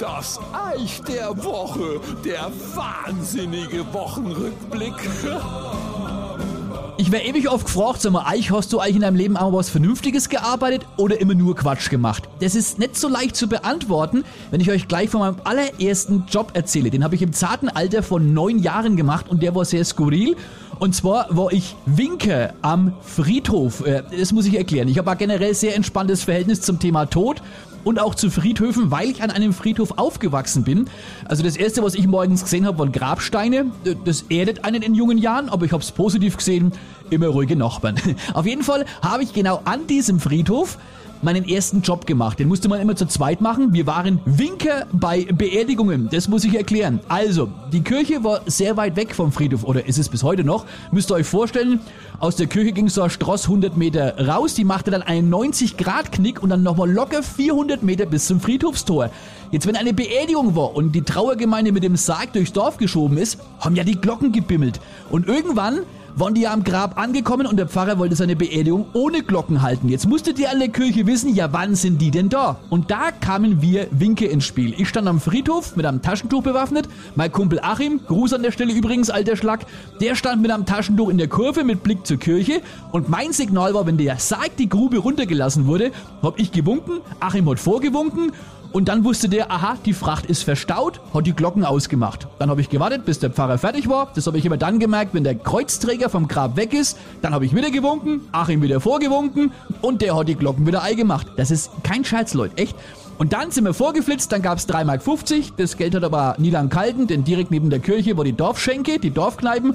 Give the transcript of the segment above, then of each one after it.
Das Eich der Woche, der wahnsinnige Wochenrückblick. Ich wäre ewig oft gefragt, sag mal, Eich, hast du eigentlich in deinem Leben auch was Vernünftiges gearbeitet oder immer nur Quatsch gemacht? Das ist nicht so leicht zu beantworten, wenn ich euch gleich von meinem allerersten Job erzähle. Den habe ich im zarten Alter von neun Jahren gemacht und der war sehr skurril. Und zwar war ich Winker am Friedhof. Äh, das muss ich erklären. Ich habe generell sehr entspanntes Verhältnis zum Thema Tod und auch zu Friedhöfen, weil ich an einem Friedhof aufgewachsen bin. Also das erste, was ich morgens gesehen habe, waren Grabsteine. Das erdet einen in jungen Jahren, aber ich habe es positiv gesehen. Immer ruhige Nachbarn. Auf jeden Fall habe ich genau an diesem Friedhof meinen ersten Job gemacht. Den musste man immer zu zweit machen. Wir waren Winker bei Beerdigungen. Das muss ich erklären. Also, die Kirche war sehr weit weg vom Friedhof oder ist es bis heute noch. Müsst ihr euch vorstellen, aus der Kirche ging so ein Stross 100 Meter raus. Die machte dann einen 90-Grad-Knick und dann nochmal locker 400 Meter bis zum Friedhofstor. Jetzt, wenn eine Beerdigung war und die Trauergemeinde mit dem Sarg durchs Dorf geschoben ist, haben ja die Glocken gebimmelt. Und irgendwann ja am Grab angekommen und der Pfarrer wollte seine Beerdigung ohne Glocken halten. Jetzt musste die alle Kirche wissen, ja wann sind die denn da? Und da kamen wir Winke ins Spiel. Ich stand am Friedhof mit einem Taschentuch bewaffnet. Mein Kumpel Achim, Gruß an der Stelle übrigens, alter Schlag, der stand mit einem Taschentuch in der Kurve mit Blick zur Kirche und mein Signal war, wenn der Sarg die Grube runtergelassen wurde, hab ich gewunken, Achim hat vorgewunken und dann wusste der, aha, die Fracht ist verstaut, hat die Glocken ausgemacht. Dann habe ich gewartet, bis der Pfarrer fertig war. Das habe ich immer dann gemerkt, wenn der Kreuzträger vom Grab weg ist. Dann habe ich wieder gewunken, Achim wieder vorgewunken und der hat die Glocken wieder eingemacht. Das ist kein Scherz, Leute, echt. Und dann sind wir vorgeflitzt, dann gab's 3,50 Mark. Das Geld hat aber nie lang kalten, denn direkt neben der Kirche war die Dorfschenke, die Dorfkneipen.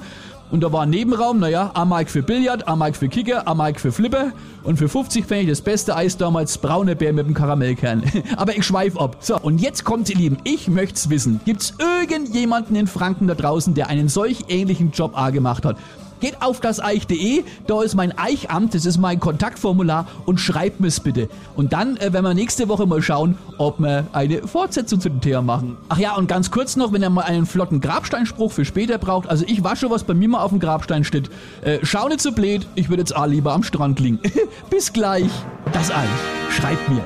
Und da war ein Nebenraum, naja, a Mark für Billard, a Mark für Kicker, a Mark für Flipper. Und für 50 fände ich das beste Eis damals braune Bär mit dem Karamellkern. Aber ich schweif ab. So, und jetzt kommt's, ihr Lieben. Ich möcht's wissen. Gibt's irgendjemanden in Franken da draußen, der einen solch ähnlichen Job A gemacht hat? Geht auf das Eich.de, da ist mein Eichamt, das ist mein Kontaktformular und schreibt mir's bitte. Und dann äh, werden wir nächste Woche mal schauen, ob wir eine Fortsetzung zu dem Thema machen. Ach ja, und ganz kurz noch, wenn ihr mal einen flotten Grabsteinspruch für später braucht, also ich wasche, was bei mir mal auf dem Grabstein steht. Äh, schau nicht so blöd, ich würde jetzt auch lieber am Strand liegen. Bis gleich. Das Eich. Schreibt mir.